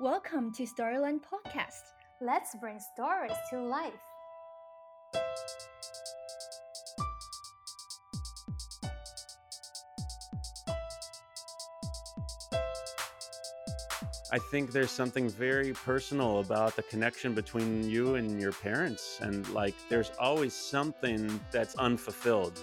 Welcome to Storyland Podcast. Let's bring stories to life. I think there's something very personal about the connection between you and your parents. And like, there's always something that's unfulfilled.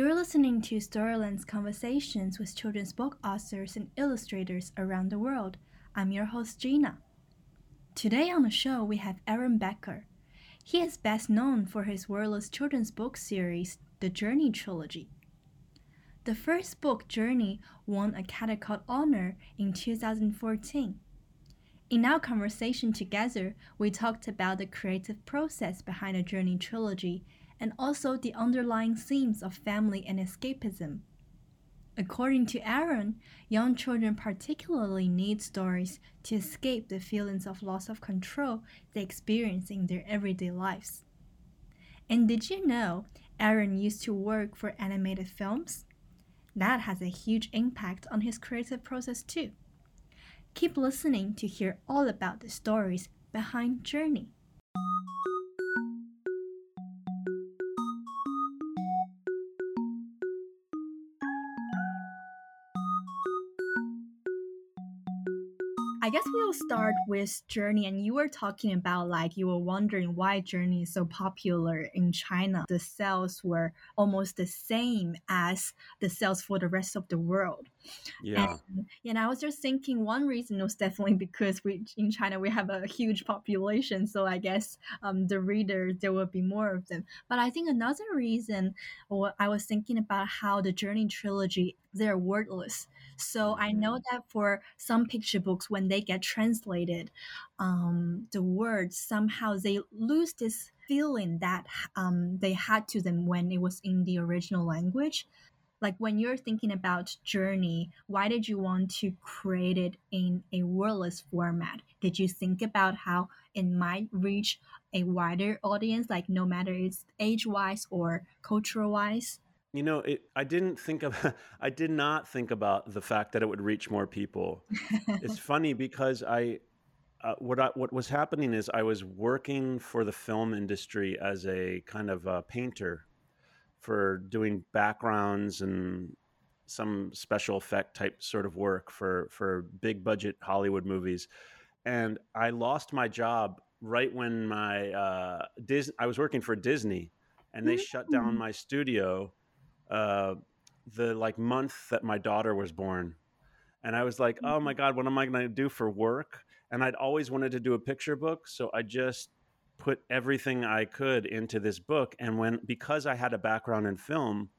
You're listening to Storyland's conversations with children's book authors and illustrators around the world. I'm your host, Gina. Today on the show, we have Aaron Becker. He is best known for his wordless children's book series, the Journey Trilogy. The first book, Journey, won a Caldecott Honor in 2014. In our conversation together, we talked about the creative process behind the Journey trilogy and also the underlying themes of family and escapism. According to Aaron, young children particularly need stories to escape the feelings of loss of control they experience in their everyday lives. And did you know Aaron used to work for animated films? That has a huge impact on his creative process too. Keep listening to hear all about the stories behind Journey. I guess start with Journey. And you were talking about like you were wondering why Journey is so popular in China. The sales were almost the same as the sales for the rest of the world. Yeah. And, and I was just thinking one reason was definitely because we in China we have a huge population, so I guess um, the readers there will be more of them. But I think another reason, I was thinking about how the Journey trilogy they're wordless. So I know that for some picture books, when they get translated, um, the words somehow they lose this feeling that um, they had to them when it was in the original language. Like when you're thinking about Journey, why did you want to create it in a wordless format? Did you think about how it might reach a wider audience, like no matter it's age wise or cultural wise? You know, it, I didn't think of, I did not think about the fact that it would reach more people. it's funny because I, uh, what I, what was happening is I was working for the film industry as a kind of a painter for doing backgrounds and some special effect type sort of work for for big budget Hollywood movies. And I lost my job right when my uh, Dis- I was working for Disney, and they shut down my studio uh, the like month that my daughter was born. And I was like, oh my God, what am I going to do for work? And I'd always wanted to do a picture book. So I just put everything I could into this book. And when, because I had a background in film,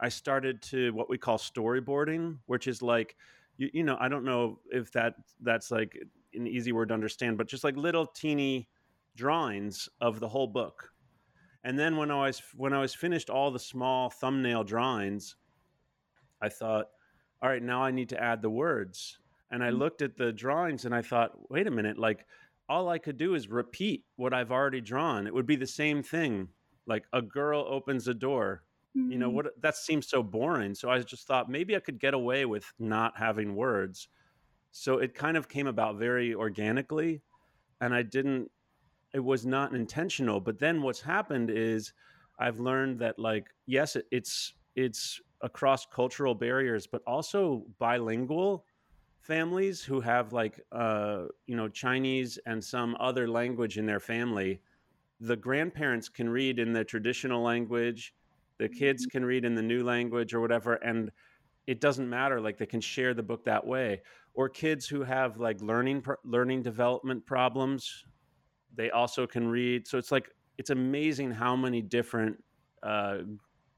I started to what we call storyboarding, which is like, you, you know, I don't know if that that's like an easy word to understand, but just like little teeny drawings of the whole book. And then when I was when I was finished all the small thumbnail drawings, I thought, all right, now I need to add the words. And I mm-hmm. looked at the drawings and I thought, wait a minute, like all I could do is repeat what I've already drawn. It would be the same thing. Like a girl opens a door. You know, mm-hmm. what that seems so boring. So I just thought maybe I could get away with not having words. So it kind of came about very organically and I didn't it was not intentional. But then what's happened is I've learned that like yes, it, it's it's across cultural barriers, but also bilingual families who have like uh, you know Chinese and some other language in their family. The grandparents can read in the traditional language, the kids can read in the new language or whatever, and it doesn't matter. Like they can share the book that way. Or kids who have like learning learning development problems, they also can read. So it's like it's amazing how many different uh,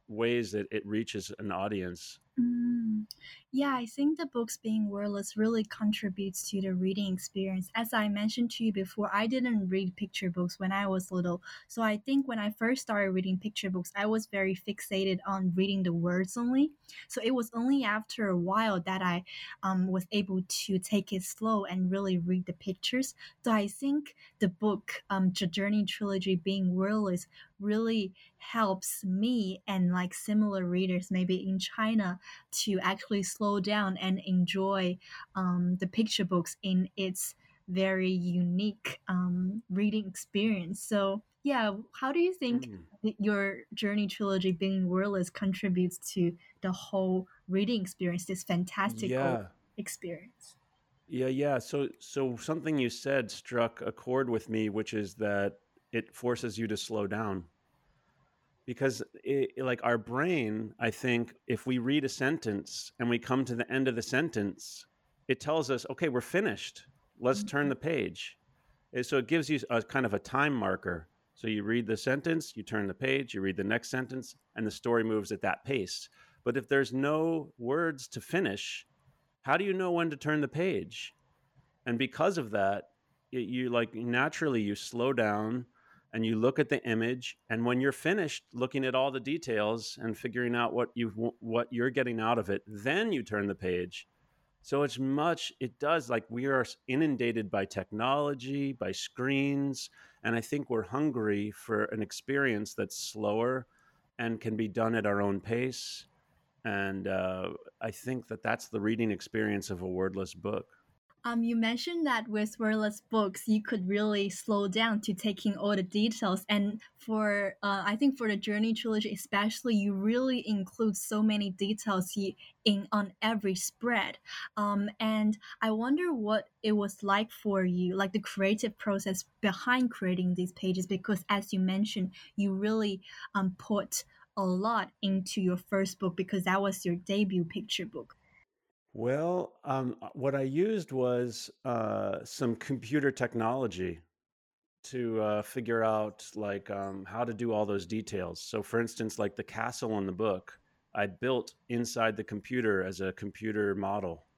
ways that it reaches an audience. Mm. Yeah, I think the books being wordless really contributes to the reading experience. As I mentioned to you before, I didn't read picture books when I was little. So I think when I first started reading picture books, I was very fixated on reading the words only. So it was only after a while that I um, was able to take it slow and really read the pictures. So I think the book, um, the Journey Trilogy being wordless, really helps me and like similar readers maybe in China to actually slow down and enjoy um, the picture books in its very unique um, reading experience. So, yeah, how do you think Mm. your Journey trilogy, being wordless, contributes to the whole reading experience, this fantastical Yeah. experience? Yeah, yeah. So so something you said struck a chord with me, which is that it forces you to slow down. Because it, like our brain, I think if we read a sentence and we come to the end of the sentence, it tells us, okay, we're finished. Let's turn Mhm. the page. And so it gives you a kind of a time marker. So you read the sentence, you turn the page, you read the next sentence, and the story moves at that pace. But if there's no words to finish, how do you know when to turn the page? And because of that, it, you like naturally you slow down and you look at the image and when you're finished looking at all the details and figuring out what you what you're getting out of it, then you turn the page so it's much, it does like we are inundated by technology, by screens, and I think we're hungry for an experience that's slower and can be done at our own pace. And uh, I think that that's the reading experience of a wordless book. Um, you mentioned that with wordless books, you could really slow down to taking all the details. And for, uh, I think for the Journey trilogy, especially, you really include so many details in on every spread. Um, and I wonder what it was like for you, like the creative process behind creating these pages, because as you mentioned, you really um, put a lot into your first book because that was your debut picture book. Well, um, uh, what I used was uh, some computer technology to uh, figure out like um, how to do all those details. So, for instance, like the castle in the book, I built inside the computer as a computer model,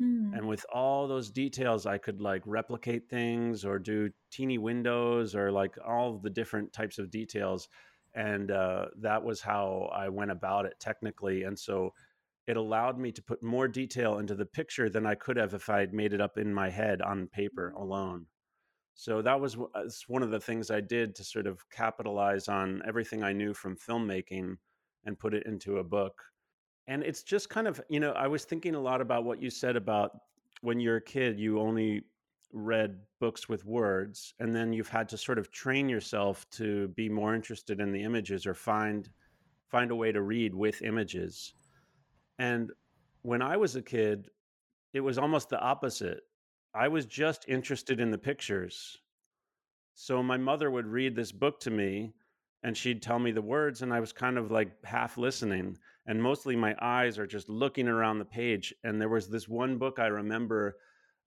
Mm, and with all those details, I could like replicate things or do teeny windows or like all the different types of details, and uh, that was how I went about it technically. And so it allowed me to put more detail into the picture than I could have if I had made it up in my head on paper alone. So that was uh, one of the things I did to sort of capitalize on everything I knew from filmmaking and put it into a book. And it's just kind of, you know, I was thinking a lot about what you said about when you're a kid, you only read books with words, and then you've had to sort of train yourself to be more interested in the images or find find a way to read with images. And when I was a kid, it was almost the opposite. I was just interested in the pictures. So my mother would read this book to me and she'd tell me the words and I was kind of like half listening and mostly my eyes are just looking around the page and there was this one book I remember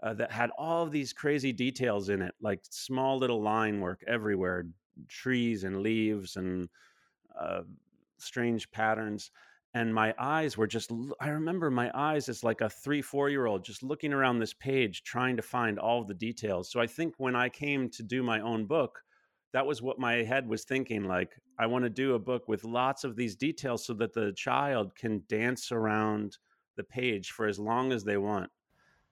uh, that had all of these crazy details in it like small little line work everywhere trees and leaves and uh, strange patterns and my eyes were just i remember my eyes as like a three four year old just looking around this page trying to find all the details so i think when i came to do my own book that was what my head was thinking like i want to do a book with lots of these details so that the child can dance around the page for as long as they want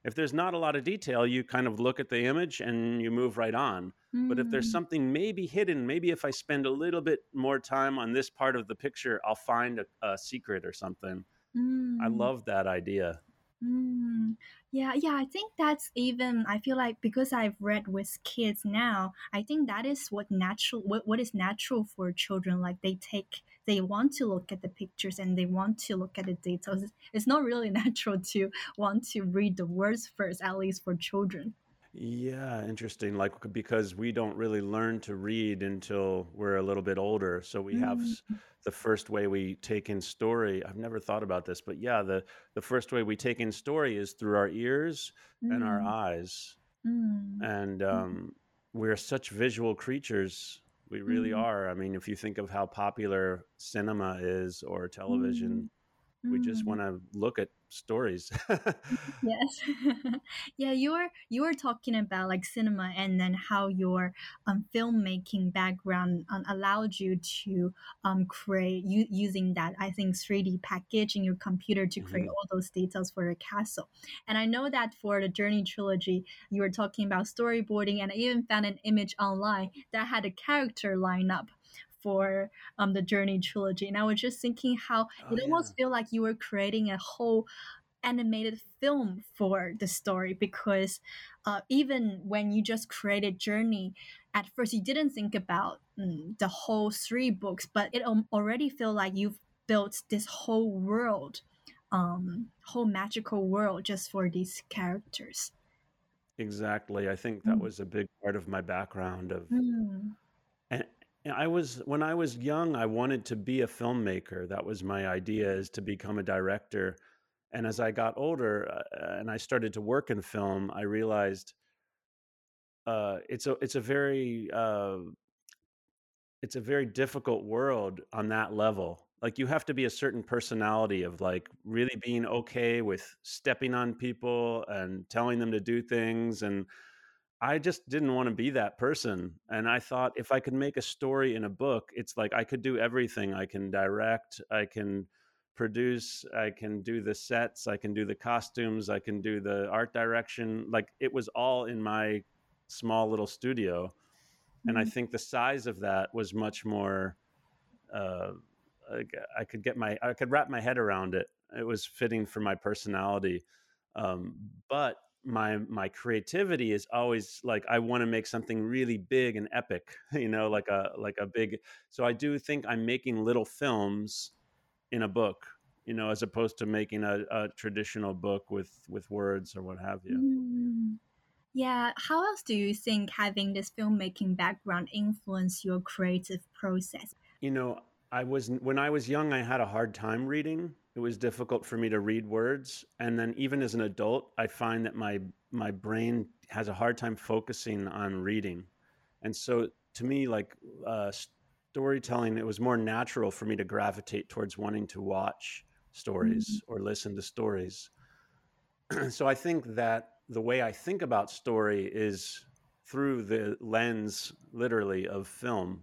if there's not a lot of detail, you kind of look at the image and you move right on. But if there's mm, something maybe hidden, maybe if I spend a little bit more time on this part of the picture, I'll find a, a secret or something. I mm. love that idea. Mm, yeah, yeah, I think that's even, I feel like because I've read with kids now, I think that is what natural, what, what is natural for children. Like they take, they want to look at the pictures and they want to look at the details. It's not really natural to want to read the words first, at least for children. Yeah, interesting. Like because we don't really learn to read until we're a little bit older. So we have Mm, the first way we take in story. I've never thought about this, but yeah, the the first way we take in story is through our ears and our mm, eyes. mm, and mm, um, we're such visual creatures. We really mm, are. I mean, if you think of how popular cinema is or television, mm. We just Mm. want to look at stories. Yes. Yeah, You are you are talking about like cinema and then how your um, filmmaking background um, allowed you to um, create u using that I think 3D package in your computer to create Mhm. all those details for your castle. And I know that for the Journey trilogy, you were talking about storyboarding, and I even found an image online that had a character lineup for um, the Journey trilogy. And I was just thinking how Oh it yeah. almost feel like you were creating a whole animated film for the story because uh, even when you just created Journey, at first you didn't think about mm, the whole three books, but it um, already feel like you've built this whole world, um, whole magical world just for these characters. Exactly. I think that Mm. was a big part of my background of Mm. I was when I was young, I wanted to be a filmmaker. That was my idea is to become a director. And as I got older uh, and I started to work in film, I realized uh, it's a it's a very uh, it's a very difficult world on that level. Like you have to be a certain personality of like really being okay with stepping on people and telling them to do things and I just didn't want to be that person. And I thought if I could make a story in a book, it's like I could do everything. I can direct, I can produce, I can do the sets, I can do the costumes, I can do the art direction. Like it was all in my small little studio. And I Mm. think the size of that was much more uh I could get my I could wrap my head around it. It was fitting for my personality. Um, but my my creativity is always like I want to make something really big and epic, you know, like a like a big. So I do think I'm making little films in a book, you know, as opposed to making a, a traditional book with with words or what have you. Mm. Yeah, how else do you think having this filmmaking background influence your creative process? You know, I was when I was young, I had a hard time reading. It was difficult for me to read words, and then even as an adult, I find that my my brain has a hard time focusing on reading. And so to me, like uh, storytelling, it was more natural for me to gravitate towards wanting to watch stories or listen to stories. so I think that the way I think about story is through the lens, literally, of film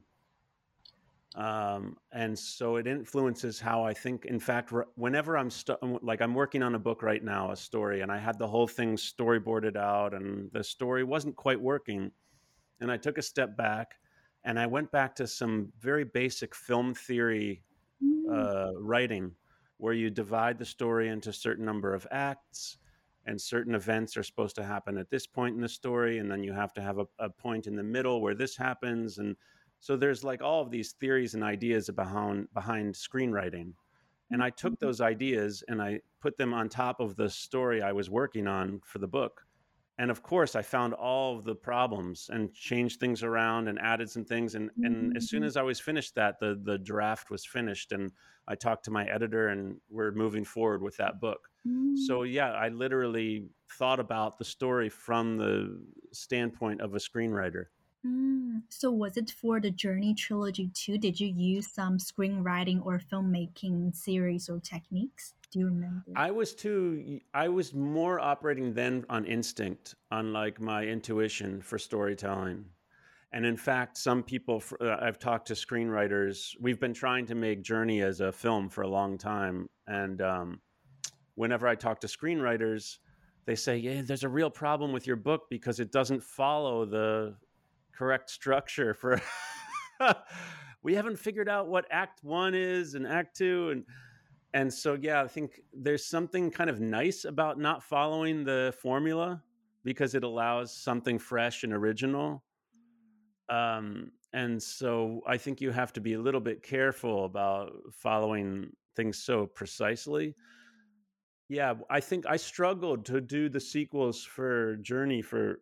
um, and so it influences how I think. In fact, whenever I'm stu- like I'm working on a book right now, a story, and I had the whole thing storyboarded out, and the story wasn't quite working, and I took a step back, and I went back to some very basic film theory Mm. uh, writing, where you divide the story into certain number of acts. And certain events are supposed to happen at this point in the story, and then you have to have a, a point in the middle where this happens, and so there's like all of these theories and ideas behind behind screenwriting. And I took Mm. those ideas and I put them on top of the story I was working on for the book. And of course, I found all of the problems and changed things around and added some things. And and as soon Mm. as I was finished that, the the draft was finished and I talked to my editor and we're moving forward with that book. Mm. So yeah, I literally thought about the story from the standpoint of a screenwriter. Mm. So was it for the Journey trilogy too? Did you use some screenwriting or filmmaking series or techniques? Do you remember? I was too, I was more operating then on instinct, unlike my intuition for storytelling. And in fact, some people uh, I've talked to screenwriters, we've been trying to make Journey as a film for a long time. And um, whenever I talk to screenwriters, they say, yeah, there's a real problem with your book because it doesn't follow the correct structure for. we haven't figured out what Act One is and Act Two, and and so yeah, I think there's something kind of nice about not following the formula because it allows something fresh and original. Um, and so I think you have to be a little bit careful about following things so precisely. Yeah, I think I struggled to do the sequels for Journey for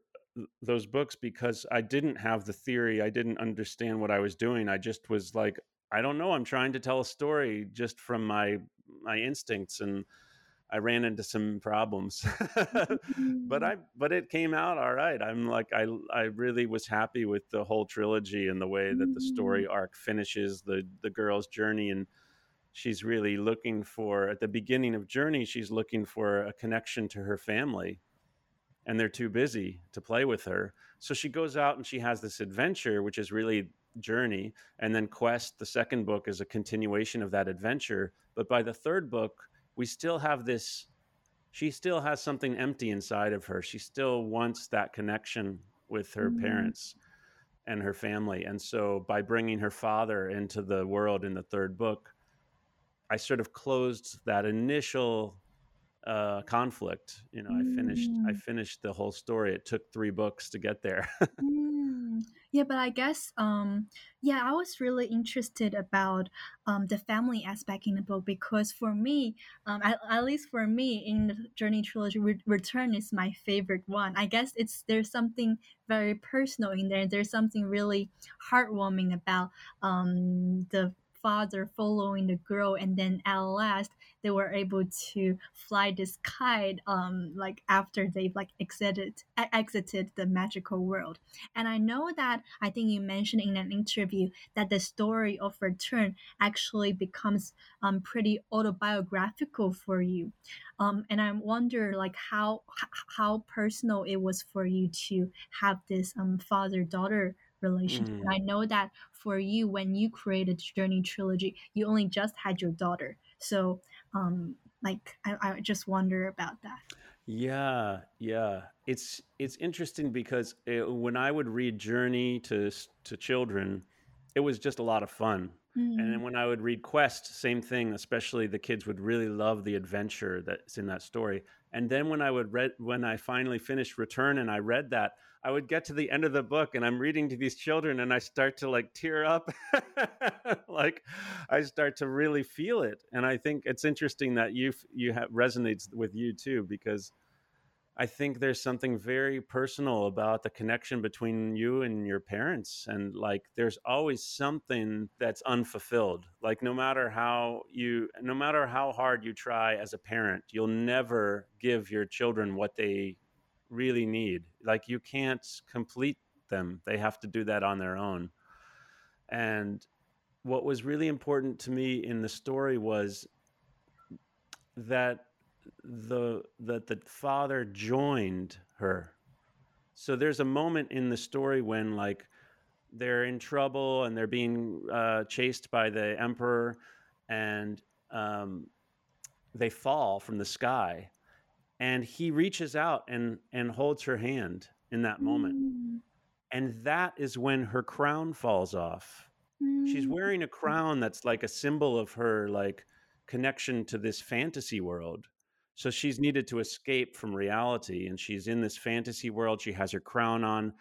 those books because I didn't have the theory. I didn't understand what I was doing. I just was like, I don't know. I'm trying to tell a story just from my my instincts, and I ran into some problems. but Mm. I but it came out all right. I'm like I I really was happy with the whole trilogy and the way that the Mm. story arc finishes the the girl's journey and she's really looking for at the beginning of Journey, she's looking for a connection to her family, and they're too busy to play with her. So she goes out and she has this adventure, which is really Journey, and then Quest, the second book, is a continuation of that adventure. But by the third book, we still have this. She still has something empty inside of her. She still wants that connection with her Mm, parents and her family. And so by bringing her father into the world in the third book, I sort of closed that initial uh, conflict. You know, I finished I mm. finished the whole story. It took three books to get there. Mm. Yeah, but I guess um yeah, I was really interested about um the family aspect in the book because for me, um at, at least for me in the Journey trilogy, Re- Return is my favorite one. I guess it's there's something very personal in there. There's something really heartwarming about um the father following the girl and then at last they were able to fly this kite um like after they've like exited exited the magical world and I know that I think you mentioned in an interview that the story of Return actually becomes um, pretty autobiographical for you. Um, and I wonder like how how personal it was for you to have this um, father daughter relationship. And Mm. I know that for you, when you created Journey Trilogy, you only just had your daughter. So um, like I, I just wonder about that. Yeah, yeah. It's it's interesting because it, when I would read Journey to to children, it was just a lot of fun. And then Mm, when I would read Quest, same thing, especially the kids would really love the adventure that's in that story. And then when I would read when I finally finished Return and I read that, I would get to the end of the book and I'm reading to these children and I start to like tear up. like I start to really feel it. And I think it's interesting that you you have resonates with you too because I think there's something very personal about the connection between you and your parents. And like, there's always something that's unfulfilled. Like, no matter how you, no matter how hard you try as a parent, you'll never give your children what they really need. Like, you can't complete them, they have to do that on their own. And what was really important to me in the story was that the that the father joined her so there's a moment in the story when like they're in trouble and they're being uh, chased by the emperor and um, they fall from the sky and he reaches out and and holds her hand in that moment. Mm, and that is when her crown falls off. She's mm, wearing a crown that's like a symbol of her like connection to this fantasy world. So she's needed to escape from reality and she's in this fantasy world. She has her crown on.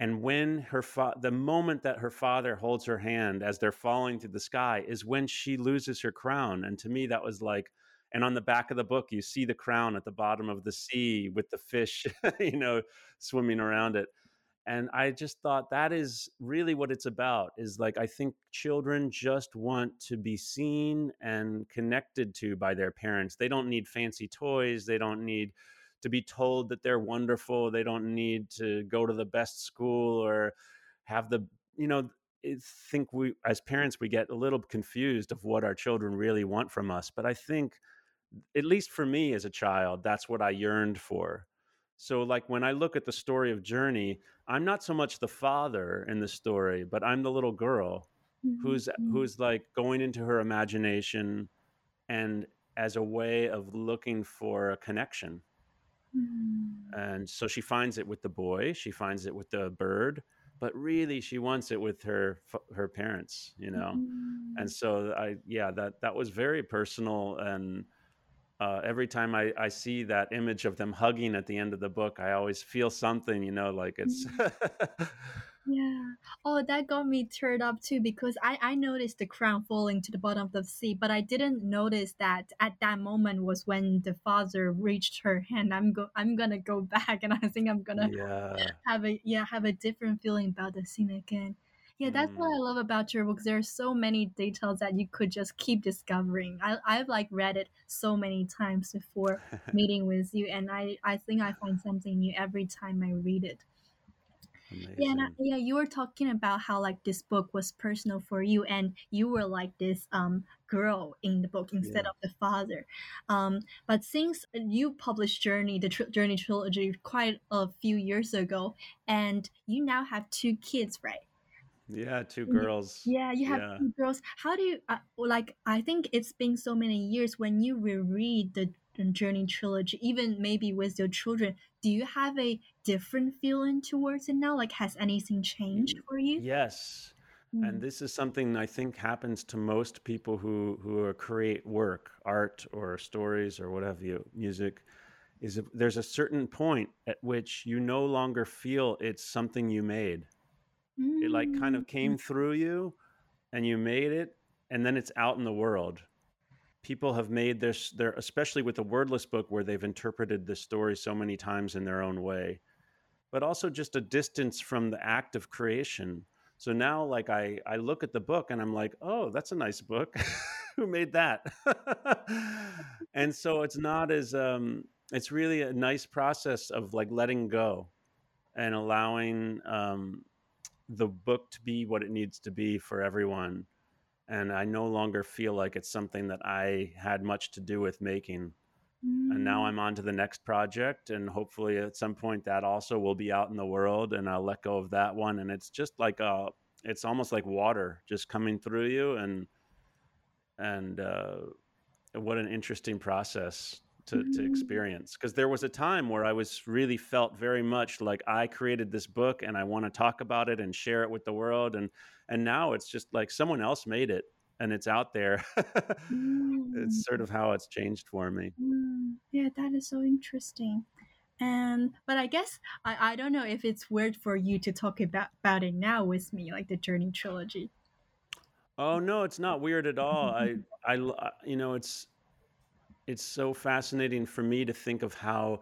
And when her fa- the moment that her father holds her hand as they're falling through the sky is when she loses her crown. And to me that was like and on the back of the book you see the crown at the bottom of the sea with the fish you know swimming around it. And i just thought that is really what it's about is like i think children just want to be seen and connected to by their parents. They don't need fancy toys. They don't need to be told that they're wonderful. They don't need to go to the best school or have the you know think we as parents we get a little confused of what our children really want from us but i think at least for me as a child, that's what I yearned for. So, like when I look at the story of Journey, I'm not so much the father in the story, but I'm the little girl mm, who's mm, who's like going into her imagination and as a way of looking for a connection. mm. And so she finds it with the boy, she finds it with the bird, but really she wants it with her her parents, you know. And Mm, so I yeah, that that was very personal and uh, every time I, I see that image of them hugging at the end of the book, I always feel something, you know, like it's. mm. Yeah. Oh, that got me teared up too because I I noticed the crown falling to the bottom of the sea, but I didn't notice that at that moment was when the father reached her hand. I'm go I'm gonna go back and I think I'm gonna yeah. have a yeah have a different feeling about the scene again. Yeah, that's what I Mm. love about your books. There are so many details that you could just keep discovering. I I've like read it so many times before meeting with you, and I I think I find something new every time I read it. Yeah, and I- yeah, you were talking about how like this book was personal for you, and you were like this um girl in the book instead Yeah. of the father. Um, but since you published Journey, the tr- Journey trilogy, quite a few years ago, and you now have two kids, right? Yeah, two girls. Yeah, you have Yeah. two girls. How do you uh, like? I think it's been so many years when you reread the Journey trilogy, even maybe with your children. Do you have a different feeling towards it now? Like, has anything changed for you? Yes. And Mm. this is something I think happens to most people who who create work, art or stories or whatever you, music, is if there's a certain point at which you no longer feel it's something you made. It like kind Mm. of came through you and you made it and then it's out in the world. People have made this their especially with the wordless book where they've interpreted the story so many times in their own way but also just a distance from the act of creation. So now, like I, I look at the book and I'm like, oh, that's a nice book. Who made that? and so it's not as um, it's really a nice process of like letting go and allowing um, the book to be what it needs to be for everyone. And I no longer feel like it's something that I had much to do with making and now Mm. I'm on to the next project and hopefully at some point that also will be out in the world and I'll let go of that one and it's just like uh it's almost like water just coming through you and and uh what an interesting process to to Mm. experience because there was a time where I was really felt very much like I created this book and I want to talk about it and share it with the world and and now it's just like someone else made it and it's out there Mm. it's sort of how it's changed for me Mm. Yeah, that is so interesting. And but I guess I, I don't know if it's weird for you to talk about about it now with me, like the Journey trilogy. Oh no, it's not weird at all. i i you know, it's it's so fascinating for me to think of how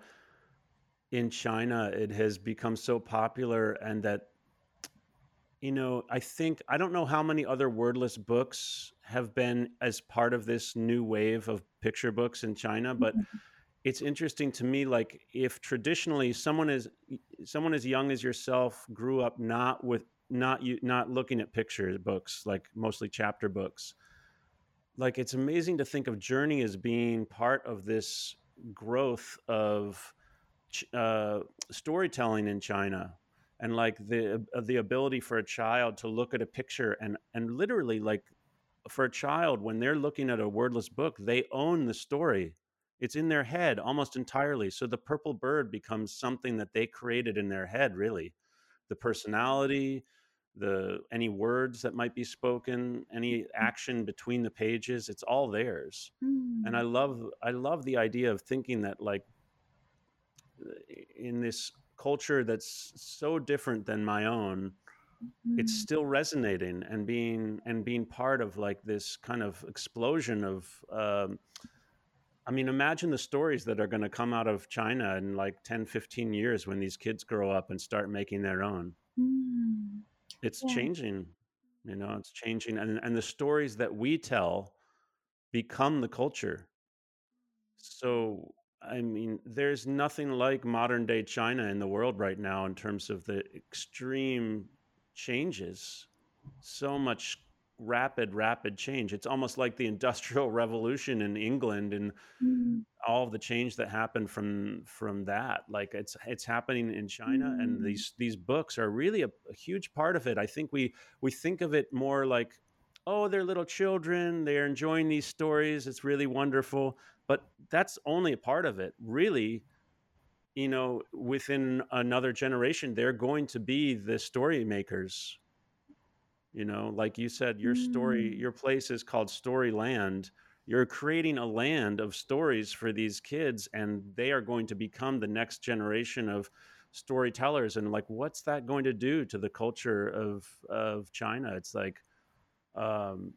in China it has become so popular, and that you know, I think I don't know how many other wordless books have been as part of this new wave of picture books in China, but mm-hmm. it's interesting to me like if traditionally someone is someone as young as yourself grew up not with not you not looking at picture books like mostly chapter books like it's amazing to think of journey as being part of this growth of uh, storytelling in china and like the uh, the ability for a child to look at a picture and and literally like for a child when they're looking at a wordless book they own the story. It's in their head almost entirely. So the purple bird becomes something that they created in their head really. The personality the any words that might be spoken any action between the pages it's all theirs and i Mm. love i love the idea of thinking that like in this culture that's so different than my own it's Mm. still resonating and being and being part of like this kind of explosion of um, i mean imagine the stories that are going to come out of china in like 10 15 years when these kids grow up and start making their own Mm. It's Yeah. changing you know it's changing and and the stories that we tell become the culture so i mean there's nothing like modern day china in the world right now in terms of the extreme changes so much rapid rapid change. It's almost like the industrial revolution in england and Mm. all of the change that happened from from that. Like it's it's happening in china and Mm. these these books are really a, a huge part of it. I think we we think of it more like oh they're little children they're enjoying these stories it's really wonderful. But that's only a part of it. Really you know within another generation they're going to be the story makers you know like you said your story Mm. your place is called storyland you're creating a land of stories for these kids and they are going to become the next generation of storytellers and like what's that going to do to the culture of of china? It's like um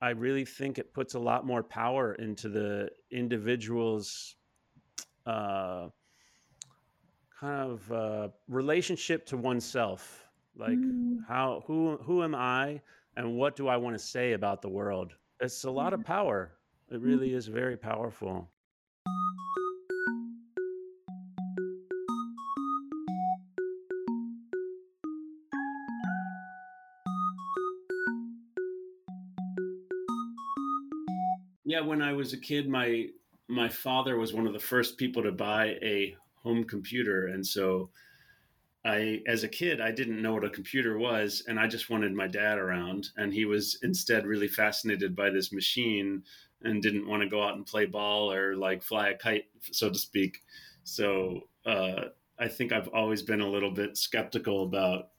i really think it puts a lot more power into the individual's uh kind of uh relationship to oneself like mm. how who who am I and what do I want to say about the world? It's a lot of power. It mm. really is very powerful. Yeah, when I was a kid, my my father was one of the first people to buy a home computer, and so I, as a kid, I didn't know what a computer was, and I just wanted my dad around. And he was instead really fascinated by this machine and didn't want to go out and play ball or like fly a kite, so to speak. So uh, I think I've always been a little bit skeptical about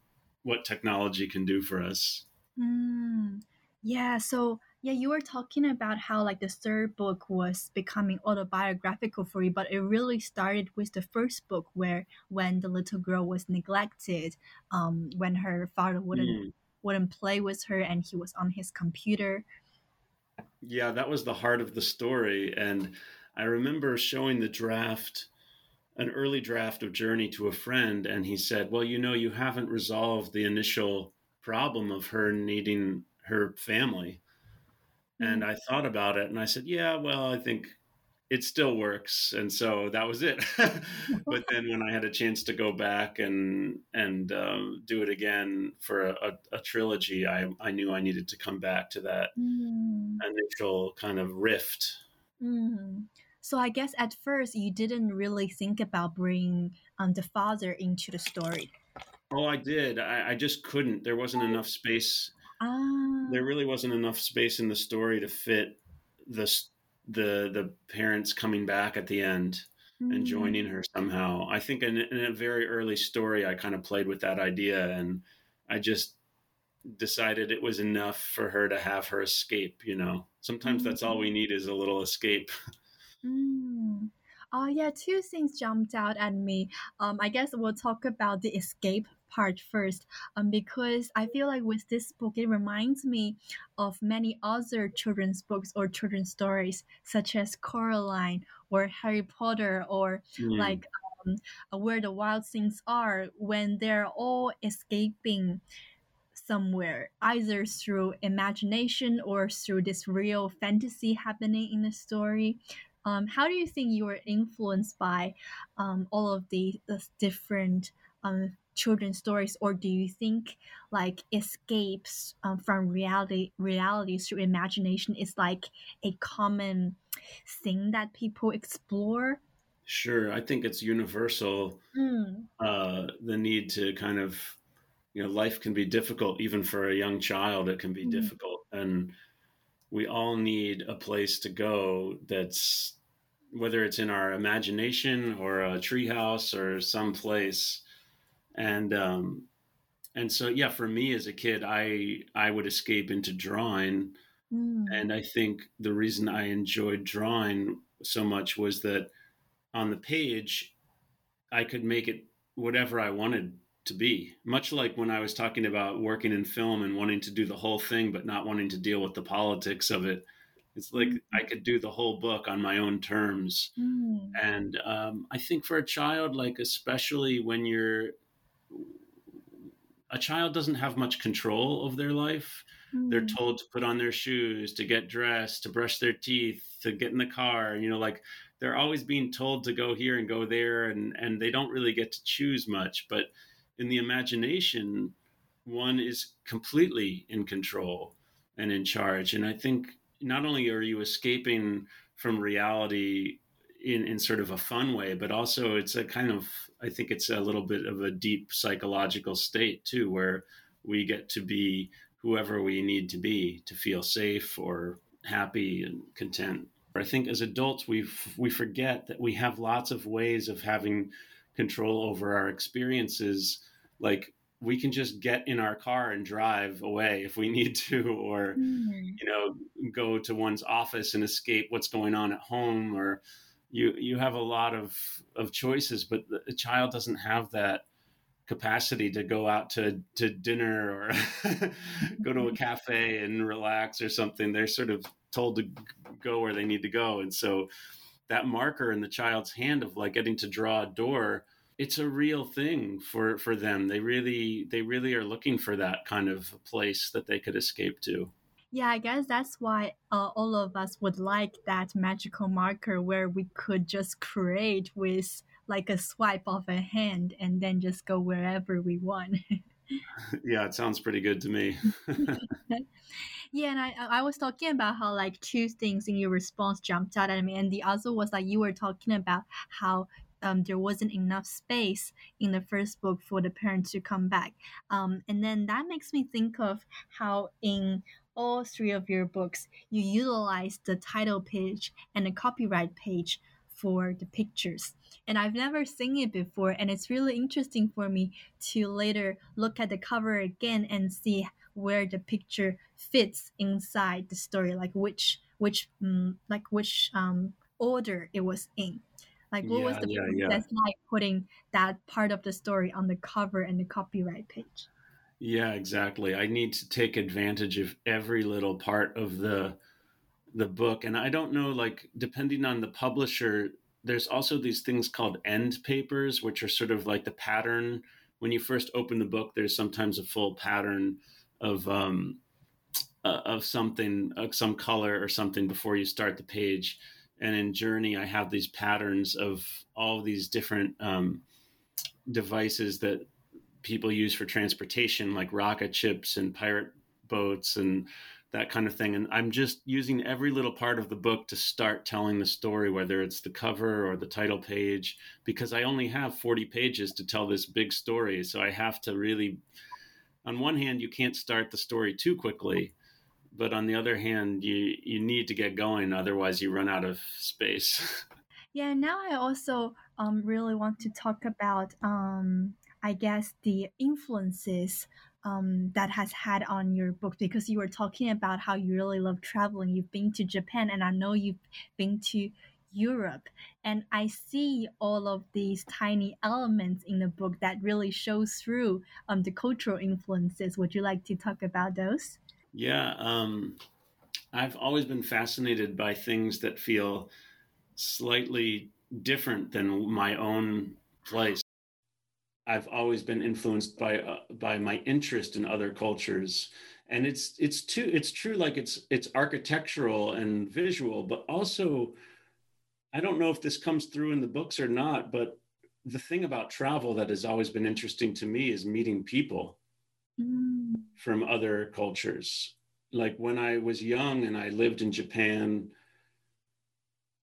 what technology can do for us. Mm, yeah. So yeah, you were talking about how like the third book was becoming autobiographical for you, but it really started with the first book where when the little girl was neglected, um, when her father wouldn't mm. wouldn't play with her and he was on his computer. Yeah, that was the heart of the story. And I remember showing the draft, an early draft of Journey to a friend, and he said, Well, you know, you haven't resolved the initial problem of her needing her family and I thought about it and I said, yeah, well, I think it still works. And so that was it. but then when I had a chance to go back and, and um, do it again for a, a, a, trilogy, I, I knew I needed to come back to that mm. initial kind of rift. Mm. So I guess at first you didn't really think about bringing um, the father into the story. Oh, I did. I, I just couldn't. There wasn't enough space Ah. There really wasn't enough space in the story to fit the the the parents coming back at the end mm. and joining her somehow. I think in, in a very early story, I kind of played with that idea, and I just decided it was enough for her to have her escape. You know, sometimes mm. that's all we mm-hmm. need is a little escape. Mm. Oh yeah, two things jumped out at me. Um, I guess we'll talk about the escape part first, um, because I feel like with this book, it reminds me of many other children's books or children's stories, such as Coraline or Harry Potter, or mm. like um, Where the Wild Things Are, when they're all escaping somewhere, either through imagination or through this real fantasy happening in the story. Um, how do you think you were influenced by um, all of the, the different um, children's stories or do you think like escapes um, from reality reality through imagination is like a common thing that people explore sure i think it's universal mm. uh, the need to kind of you know life can be difficult even for a young child it can be mm. difficult and we all need a place to go that's whether it's in our imagination or a treehouse or some place and um, and so yeah, for me as a kid, I I would escape into drawing, mm. and I think the reason I enjoyed drawing so much was that on the page, I could make it whatever I wanted to be. Much like when I was talking about working in film and wanting to do the whole thing, but not wanting to deal with the politics of it. It's like mm. I could do the whole book on my own terms. Mm. And um, I think for a child, like especially when you're a child doesn't have much control of their life. Mm. They're told to put on their shoes, to get dressed, to brush their teeth, to get in the car. You know, like they're always being told to go here and go there, and and they don't really get to choose much. But in the imagination, one is completely in control and in charge. And I think not only are you escaping from reality in in sort of a fun way, but also it's a kind of I think it's a little bit of a deep psychological state too, where we get to be whoever we need to be to feel safe or happy and content. I think as adults we we forget that we have lots of ways of having control over our experiences like we can just get in our car and drive away if we need to or mm. you know go to one's office and escape what's going on at home or you you have a lot of of choices, but the child doesn't have that capacity to go out to to dinner or go to a cafe and relax or something. They're sort of told to go where they need to go, and so that marker in the child's hand of like getting to draw a door it's a real thing for for them. They really they really are looking for that kind of place that they could escape to yeah, I guess that's why uh, all of us would like that magical marker where we could just create with like a swipe of a hand and then just go wherever we want. yeah, it sounds pretty good to me. yeah, and I I was talking about how like two things in your response jumped out at me, and the other was like you were talking about how um, there wasn't enough space in the first book for the parents to come back. Um, and then that makes me think of how in all three of your books, you utilize the title page and the copyright page for the pictures. And I've never seen it before, and it's really interesting for me to later look at the cover again and see where the picture fits inside the story, like which which um, like which um, order it was in. Like, what yeah, was the yeah, process yeah. like putting that part of the story on the cover and the copyright page? Yeah, exactly. I need to take advantage of every little part of the the book, and I don't know, like, depending on the publisher, there's also these things called end papers, which are sort of like the pattern. When you first open the book, there's sometimes a full pattern of um, uh, of something, uh, some color or something before you start the page and in Journey, I have these patterns of all these different um, devices that people use for transportation, like rocket ships and pirate boats and that kind of thing. And I'm just using every little part of the book to start telling the story, whether it's the cover or the title page, because I only have 40 pages to tell this big story. So I have to really, on one hand, you can't start the story too quickly but on the other hand you you need to get going otherwise you run out of space yeah now i also um, really want to talk about um, i guess the influences um, that has had on your book because you were talking about how you really love traveling you've been to japan and i know you've been to Europe. And I see all of these tiny elements in the book that really shows through um, the cultural influences. Would you like to talk about those? Yeah, um, I've always been fascinated by things that feel slightly different than my own place. I've always been influenced by uh, by my interest in other cultures, and it's it's too it's true like it's it's architectural and visual, but also I don't know if this comes through in the books or not, but the thing about travel that has always been interesting to me is meeting people mm. from other cultures. Like when I was young and I lived in Japan,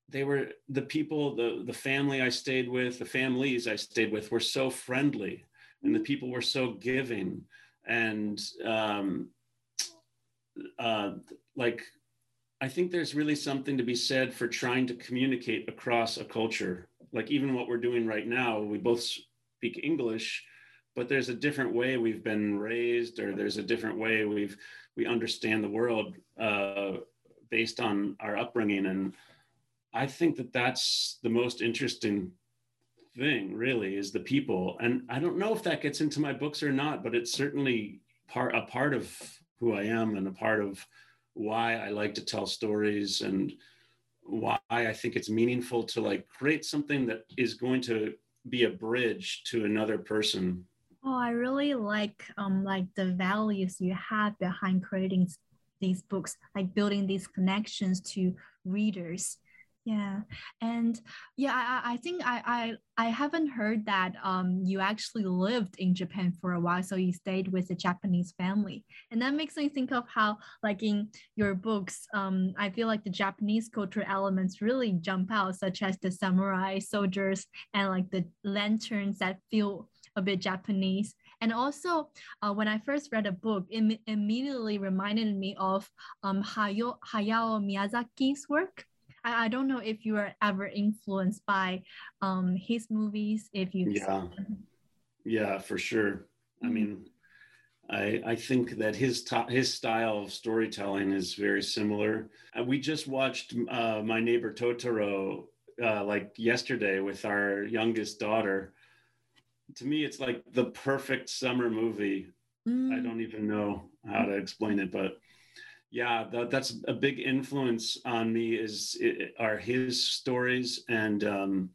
they were the people, the, the family I stayed with, the families I stayed with were so friendly and the people were so giving. And um, uh, like, I think there's really something to be said for trying to communicate across a culture. Like, even what we're doing right now, we both speak English but there's a different way we've been raised or there's a different way we've we understand the world uh, based on our upbringing and i think that that's the most interesting thing really is the people and i don't know if that gets into my books or not but it's certainly part a part of who i am and a part of why i like to tell stories and why i think it's meaningful to like create something that is going to be a bridge to another person Oh, I really like um like the values you have behind creating these books, like building these connections to readers. Yeah, and yeah, I, I think I, I I haven't heard that um you actually lived in Japan for a while, so you stayed with a Japanese family, and that makes me think of how like in your books, um I feel like the Japanese cultural elements really jump out, such as the samurai soldiers and like the lanterns that feel a bit Japanese. And also, uh, when I first read a book, it immediately reminded me of um, Hayao, Hayao Miyazaki's work. I, I don't know if you were ever influenced by um, his movies. If you yeah, yeah, for sure. I mm-hmm. mean, I, I think that his top, his style of storytelling is very similar. Uh, we just watched uh, My Neighbor Totoro uh, like yesterday with our youngest daughter, to me it's like the perfect summer movie mm. i don't even know how to explain it but yeah that, that's a big influence on me is it, are his stories and um,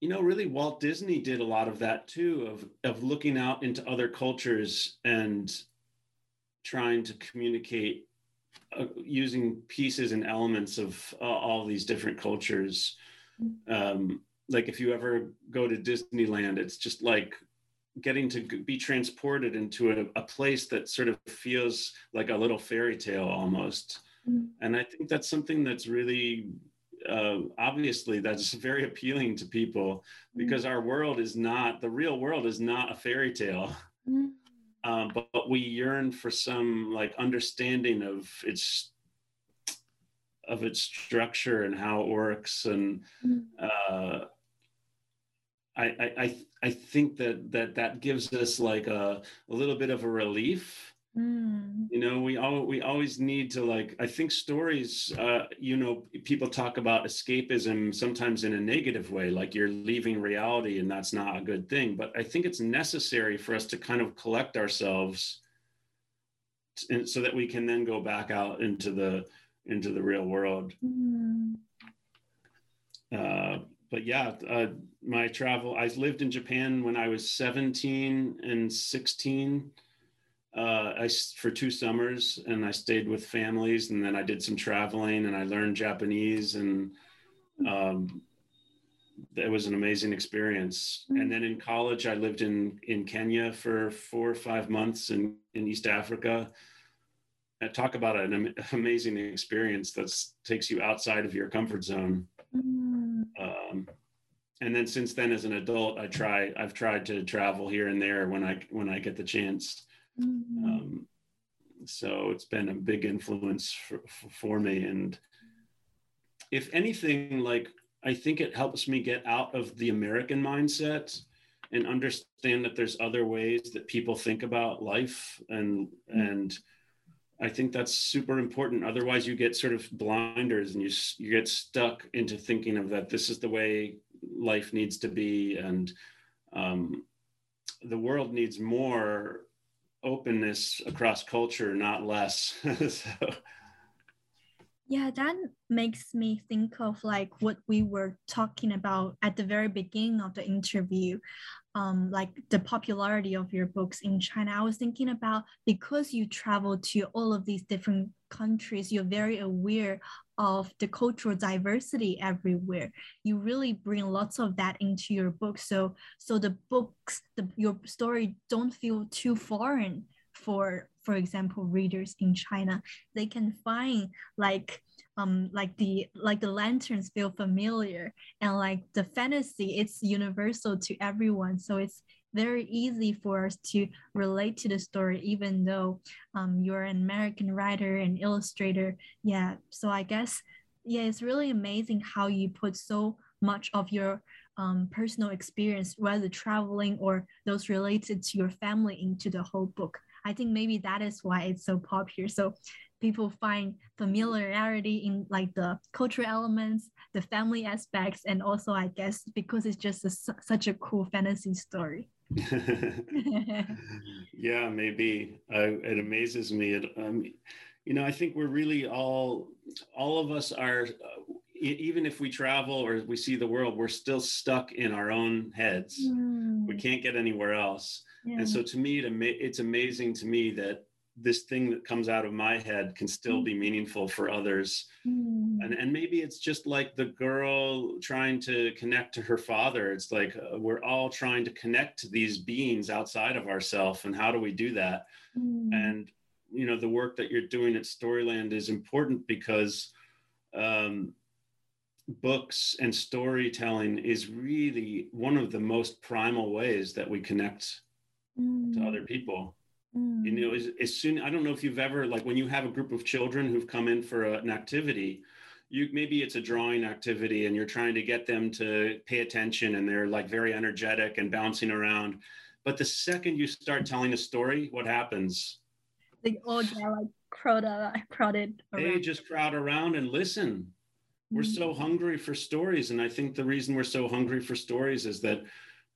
you know really walt disney did a lot of that too of of looking out into other cultures and trying to communicate uh, using pieces and elements of uh, all these different cultures mm. um, like if you ever go to Disneyland, it's just like getting to be transported into a, a place that sort of feels like a little fairy tale almost. Mm. And I think that's something that's really uh, obviously that's very appealing to people mm. because our world is not the real world is not a fairy tale. Mm. Um, but, but we yearn for some like understanding of its of its structure and how it works and uh, I, I I think that that that gives us like a, a little bit of a relief. Mm. You know, we all we always need to like. I think stories. Uh, you know, people talk about escapism sometimes in a negative way, like you're leaving reality, and that's not a good thing. But I think it's necessary for us to kind of collect ourselves, and so that we can then go back out into the into the real world. Mm. Uh, but yeah, uh, my travel, I lived in Japan when I was 17 and 16 uh, I, for two summers and I stayed with families and then I did some traveling and I learned Japanese and um, it was an amazing experience. Mm-hmm. And then in college, I lived in, in Kenya for four or five months in, in East Africa. I talk about an amazing experience that takes you outside of your comfort zone. Mm. Um, and then since then, as an adult, I try. I've tried to travel here and there when I when I get the chance. Mm-hmm. Um, so it's been a big influence for, for me. And if anything, like I think it helps me get out of the American mindset and understand that there's other ways that people think about life and mm-hmm. and I think that's super important. Otherwise, you get sort of blinders and you you get stuck into thinking of that this is the way life needs to be, and um, the world needs more openness across culture, not less. so. Yeah, that makes me think of like what we were talking about at the very beginning of the interview um, like the popularity of your books in China, I was thinking about because you travel to all of these different countries, you're very aware of the cultural diversity everywhere. You really bring lots of that into your book. So, so the books, the, your story don't feel too foreign for, for example, readers in China. They can find like um like the like the lanterns feel familiar and like the fantasy it's universal to everyone so it's very easy for us to relate to the story even though um, you're an american writer and illustrator yeah so i guess yeah it's really amazing how you put so much of your um, personal experience whether traveling or those related to your family into the whole book i think maybe that is why it's so popular so people find familiarity in like the cultural elements, the family aspects, and also I guess because it's just a, such a cool fantasy story. yeah, maybe it amazes me. It, um, you know, I think we're really all, all of us are, uh, even if we travel or we see the world, we're still stuck in our own heads. Mm. We can't get anywhere else. Yeah. And so to me, it, it's amazing to me that this thing that comes out of my head can still be mm. meaningful for others mm. and and maybe it's just like the girl trying to connect to her father it's like uh, we're all trying to connect to these beings outside of ourselves and how do we do that mm. and you know the work that you're doing at storyland is important because um, books and storytelling is really one of the most primal ways that we connect to other mm. people Mm. You know, as, as, soon I don't know if you've ever like when you have a group of children who've come in for a, an activity, you maybe it's a drawing activity and you're trying to get them to pay attention and they're like very energetic and bouncing around. But the second you start telling a story, what happens? They all get like crowded, crowded. Around. They just crowd around and listen. We're mm. so hungry for stories, and I think the reason we're so hungry for stories is that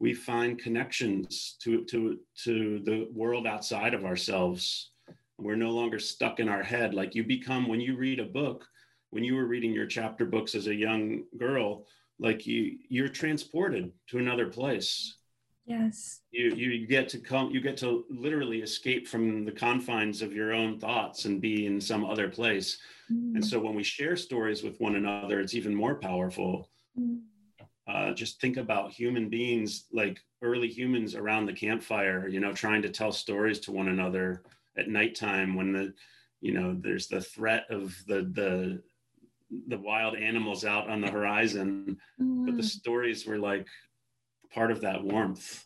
we find connections to to to the world outside of ourselves. We're no longer stuck in our head. Like you become when you read a book when you were reading your chapter books as a young girl like you you're transported to another place. Yes. You you get to come you get to literally escape from the confines of your own thoughts and be in some other place. Mm. and so when we share stories with one another it's even more powerful. Mm. Uh, just think about human beings like early humans around the campfire you know trying to tell stories to one another at nighttime when the you know there's the threat of the the the wild animals out on the horizon mm. but the mm. stories were like part of that warmth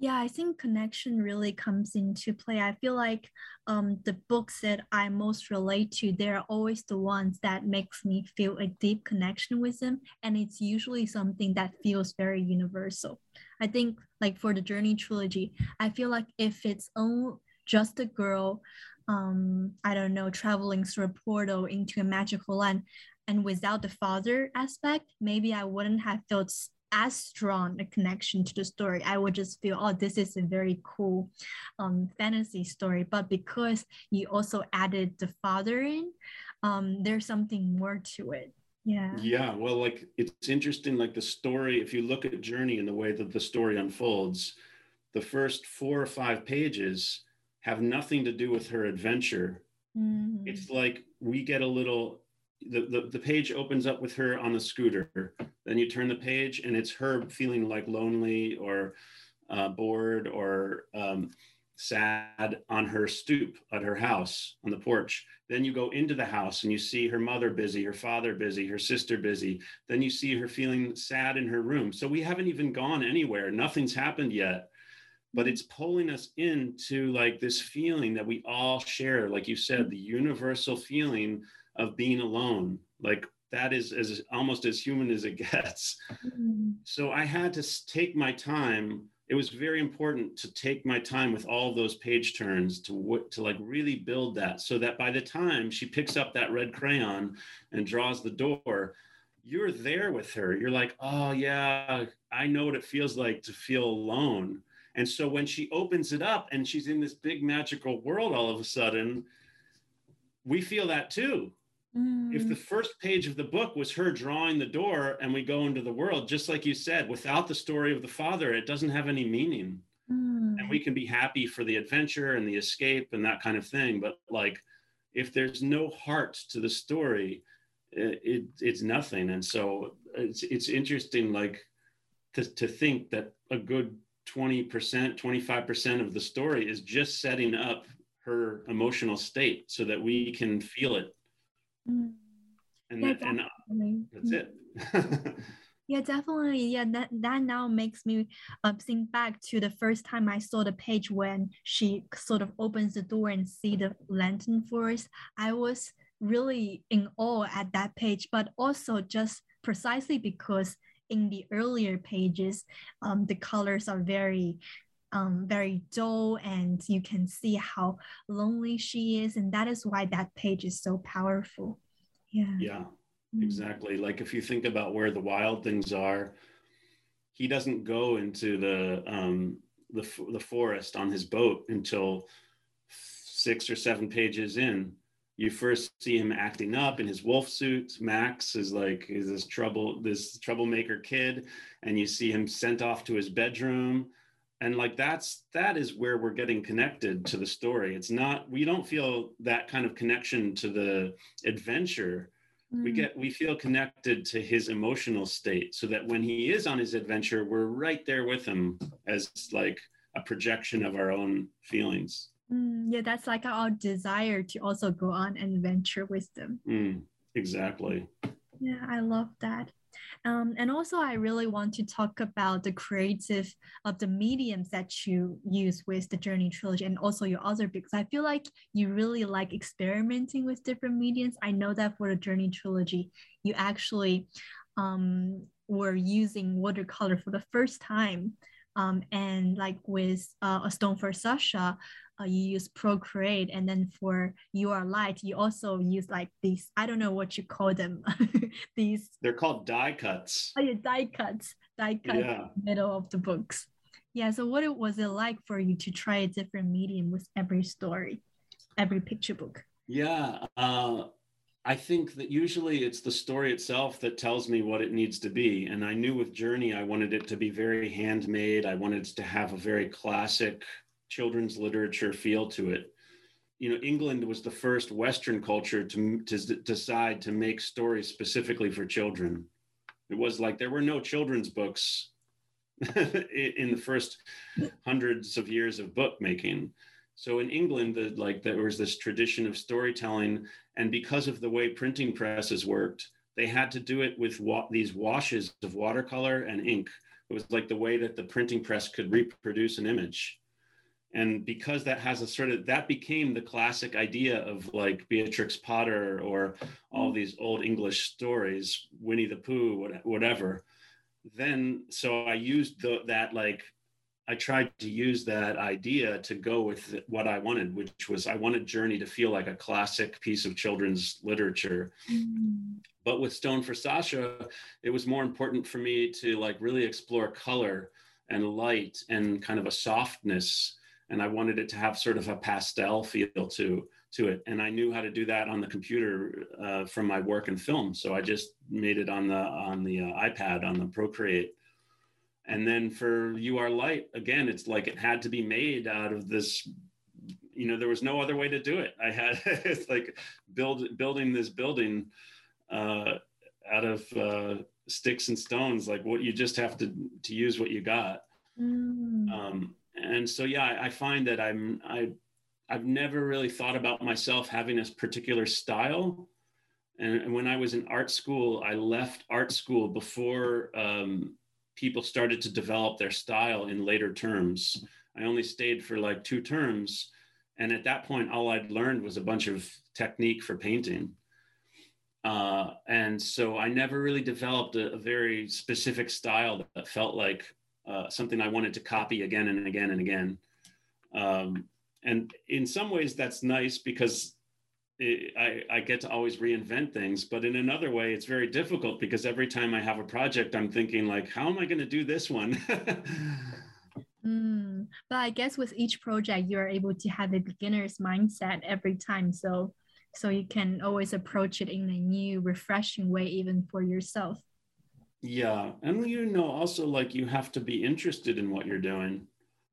yeah, I think connection really comes into play. I feel like um, the books that I most relate to, they're always the ones that makes me feel a deep connection with them, and it's usually something that feels very universal. I think, like for the Journey trilogy, I feel like if it's only just a girl, um, I don't know, traveling through a portal into a magical land, and without the father aspect, maybe I wouldn't have felt as strong a connection to the story. I would just feel, oh, this is a very cool um, fantasy story. But because you also added the father in, um, there's something more to it. Yeah. Yeah. Well, like it's interesting, like the story, if you look at Journey and the way that the story unfolds, the first four or five pages have nothing to do with her adventure. Mm-hmm. It's like we get a little the, the, the page opens up with her on a scooter. Then you turn the page and it's her feeling like lonely or uh, bored or um, sad on her stoop at her house on the porch. Then you go into the house and you see her mother busy, her father busy, her sister busy. Then you see her feeling sad in her room. So we haven't even gone anywhere. Nothing's happened yet. But it's pulling us into like this feeling that we all share, like you said, the universal feeling of being alone. Like that is as almost as human as it gets. Mm-hmm. so i had to take my time. It was very important to take my time with all those page turns to to like really build that so that by the time she picks up that red crayon and draws the door you're there with her. You're like oh yeah i know what it feels like to feel alone. And so when she opens it up and she's in this big magical world all of a sudden we feel that too Mm. If the first page of the book was her drawing the door and we go into the world, just like you said, without the story of the father, it doesn't have any meaning. Mm. And we can be happy for the adventure and the escape and that kind of thing. But like, if there's no heart to the story, it, it it's nothing. And so it's, it's interesting, like, to, to think that a good 20%, 25% of the story is just setting up her emotional state so that we can feel it Mm. And, yeah, that, and uh, that's it. yeah, definitely. Yeah, that, that now makes me uh, think back to the first time I saw the page when she sort of opens the door and see the lantern forest. I was really in awe at that page, but also just precisely because in the earlier pages, um, the colors are very um, very dull and you can see how lonely she is and that is why that page is so powerful. Yeah. Yeah mm. exactly. Like if you think about where the wild things are he doesn't go into the um, the, the forest on his boat until six or seven pages in. You first see him acting up in his wolf suit. Max is like is this trouble this troublemaker kid, and you see him sent off to his bedroom and like that's that is where we're getting connected to the story. It's not we don't feel that kind of connection to the adventure. Mm. we get we feel connected to his emotional state so that when he is on his adventure we're right there with him as like a projection of our own feelings. Mm, yeah that's like our desire to also go on an adventure with them. Mm, exactly. Yeah i love that um, and also, I really want to talk about the creative of the mediums that you use with the Journey trilogy and also your other books. I feel like you really like experimenting with different mediums. I know that for the Journey trilogy, you actually um, were using watercolor for the first time. Um, and like with uh, a stone for Sasha, uh, you use Procreate, and then for You Are Light, you also use like these. I don't know what you call them. these. They're called die cuts. Oh yeah, die cuts. Die cuts. Yeah. middle of the books. Yeah. So what was it like for you to try a different medium with every story, every picture book? Yeah. Uh, I think that usually it's the story itself that tells me what it needs to be. And I knew with Journey, I wanted it to be very handmade. I wanted to have a very classic children's literature feel to it. You know, England was the first Western culture to, to decide to make stories specifically for children. It was like there were no children's books in the first hundreds of years of bookmaking. So in England, the, like there was this tradition of storytelling, and because of the way printing presses worked, they had to do it with wa- these washes of watercolor and ink. It was like the way that the printing press could reproduce an image and because that has a sort of that became the classic idea of like beatrix potter or all mm. these old english stories winnie the pooh whatever then so i used the, that like i tried to use that idea to go with what i wanted which was i wanted journey to feel like a classic piece of children's literature mm. but with stone for sasha it was more important for me to like really explore color and light and kind of a softness and I wanted it to have sort of a pastel feel to to it. And I knew how to do that on the computer uh, from my work in film, so I just made it on the on the uh, iPad on the Procreate. And then for You Are Light, again, it's like it had to be made out of this. You know, there was no other way to do it. I had it's like build building this building uh, out of uh, sticks and stones. Like what you just have to to use what you got. Mm. Um, and so yeah I, find that i'm i i've never really thought about myself having a particular style and, and when i was in art school i left art school before um, people started to develop their style in later terms i only stayed for like two terms and at that point all i'd learned was a bunch of technique for painting uh, and so i never really developed a, a very specific style that felt like uh, something I wanted to copy again and again and again. Um, and in some ways, that's nice because it, I, I get to always reinvent things. But in another way, it's very difficult because every time I have a project, I'm thinking like, how am I going to do this one? mm, but I guess with each project, you are able to have a beginner's mindset every time. So so you can always approach it in a new, refreshing way, even for yourself. Yeah. And you know, also like you have to be interested in what you're doing.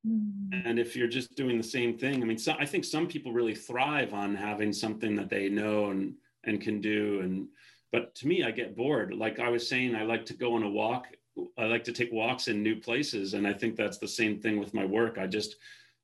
Mm. And if you're just doing the same thing, I mean, so I think some people really thrive on having something that they know and and can do. And but to me, I get bored. Like I was saying, I like to go on a walk. I like to take walks in new places. And I think that's the same thing with my work. I just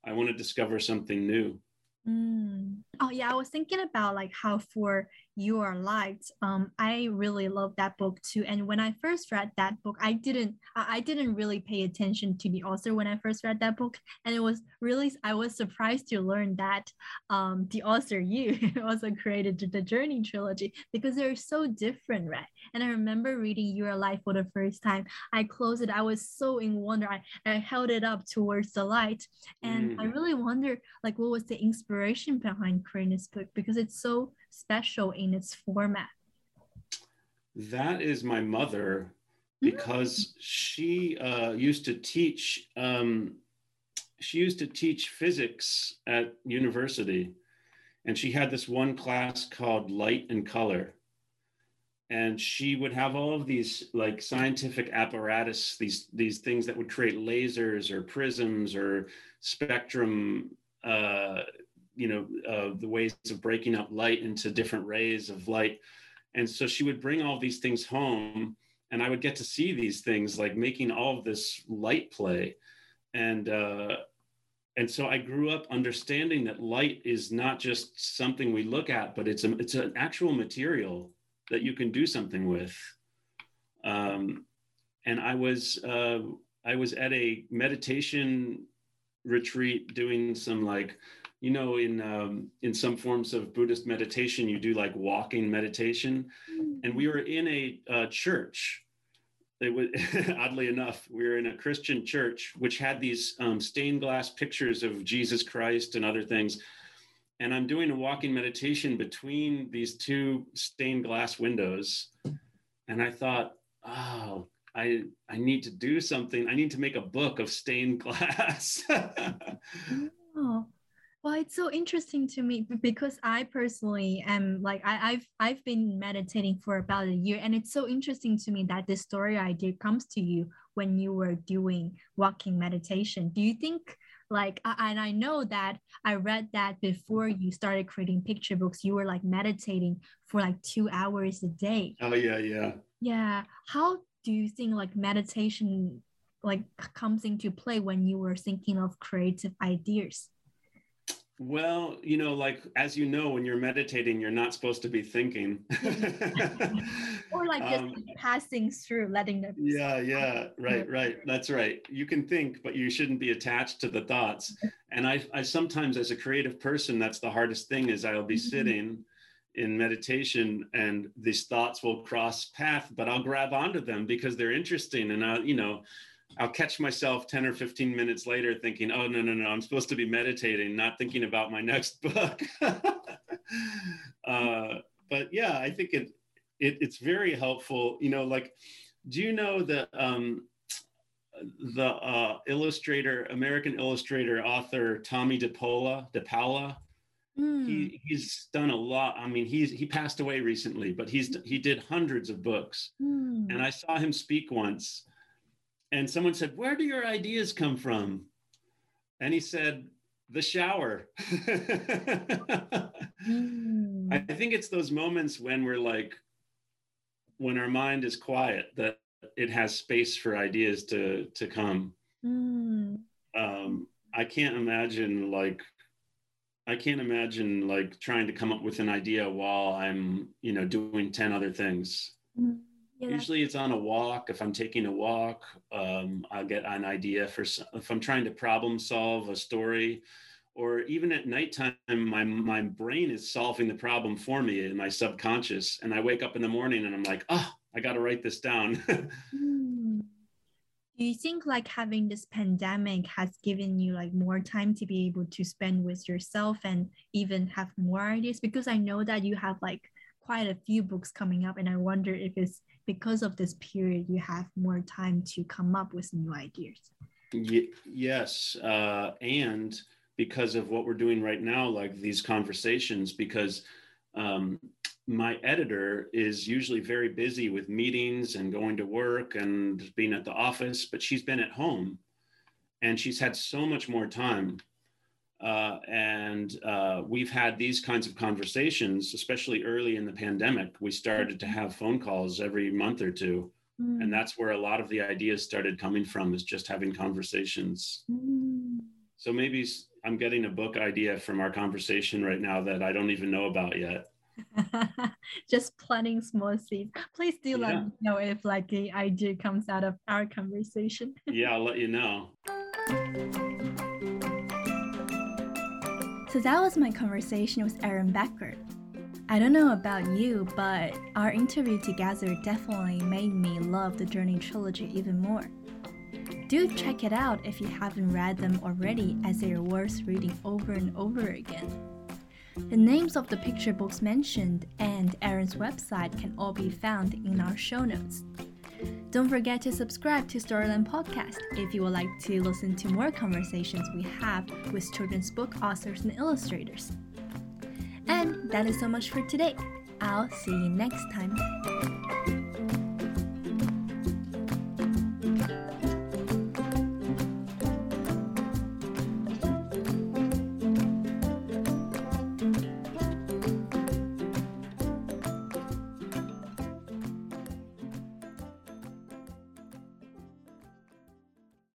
I want to discover something new. Mm. Oh yeah, I was thinking about like how for you are light um i really love that book too. And when i first read that book i didn't i didn't really pay attention to the author when i first read that book. And it was really i was surprised to learn that um the author you also created the journey trilogy because they're so different right? And i remember reading you are light for the first time. I closed it. I was so in wonder. I, I held it up towards the light. And mm. i really wonder like what was the inspiration behind creating this book? Because it's so special in its format? That is my mother because mm-hmm. she uh, used to teach. Um, she used to teach physics at university, and she had this one class called Light and Color. And she would have all of these like scientific apparatus, these these things that would create lasers or prisms or spectrum uh, you know uh, the ways of breaking up light into different rays of light. And so she would bring all these things home and i would get to see these things like making all of this light play. And uh, and so i grew up understanding that light is not just something we look at but it's a it's an actual material that you can do something with. Um, and i was uh, i was at a meditation retreat doing some like you know in um, in some forms of buddhist meditation you do like walking meditation. And we were in a uh, church. It was oddly enough we were in a christian church which had these um, stained glass pictures of jesus christ and other things. And i'm doing a walking meditation between these two stained glass windows. And i thought oh i i need to do something. I need to make a book of stained glass. Oh well, it's so interesting to me because I personally am like I, have I've been meditating for about a year, and it's so interesting to me that this story idea comes to you when you were doing walking meditation. Do you think like and I know that I read that before you started creating picture books, you were like meditating for like two hours a day. Oh yeah, yeah. Yeah. How do you think like meditation like comes into play when you were thinking of creative ideas? Well, you know, like as you know, when you're meditating, you're not supposed to be thinking. or like just um, passing through, letting them. Yeah, yeah, right, right. That's right. You can think, but you shouldn't be attached to the thoughts. And I, I sometimes, as a creative person, that's the hardest thing. Is I'll be mm-hmm. sitting in meditation and these thoughts will cross path, but I'll grab onto them because they're interesting, and I, you know I'll catch myself 10 or 15 minutes later thinking, oh, no, no, no, I'm supposed to be meditating, not thinking about my next book. uh, but yeah, I think it, it, it's very helpful. You know, like, do you know that um, the uh, illustrator, American illustrator, author Tomie DePola, dePaola, mm. he, he's done a lot. I mean, he's he passed away recently, but he's he did hundreds of books. Mm. And I saw him speak once and someone said, Where do your ideas come from? And he said, The shower. mm. I think it's those moments when we're like, when our mind is quiet, that it has space for ideas to to come. Mm. Um, I can't imagine like I can't imagine like trying to come up with an idea while I'm, you know, doing 10 other things. Mm. Yeah. Usually it's on a walk. If I'm taking a walk, um, I'll get an idea for if I'm trying to problem solve a story, or even at nighttime, my my brain is solving the problem for me in my subconscious, and I wake up in the morning and I'm like, oh, I got to write this down. Hmm. Do you think like having this pandemic has given you like more time to be able to spend with yourself and even have more ideas? Because I know that you have like quite a few books coming up, and I wonder if it's because of this period, you have more time to come up with new ideas. Yes. Uh, and because of what we're doing right now, like these conversations, because um, my editor is usually very busy with meetings and going to work and being at the office, but she's been at home and she's had so much more time uh, and uh, we've had these kinds of conversations, especially early in the pandemic. We started to have phone calls every month or two. Mm. And that's where a lot of the ideas started coming from, is just having conversations. Mm. So maybe I'm getting a book idea from our conversation right now that I don't even know about yet. just planting small seeds. Please do yeah. let me know if like a idea comes out of our conversation. yeah, I'll let you know. So that was my conversation with Aaron Becker. I don't know about you, but our interview together definitely made me love the Journey trilogy even more. Do check it out if you haven't read them already, as they are worth reading over and over again. The names of the picture books mentioned and Aaron's website can all be found in our show notes. Don't forget to subscribe to Storyland Podcast if you would like to listen to more conversations we have with children's book authors and illustrators. And that is so much for today. I'll see you next time.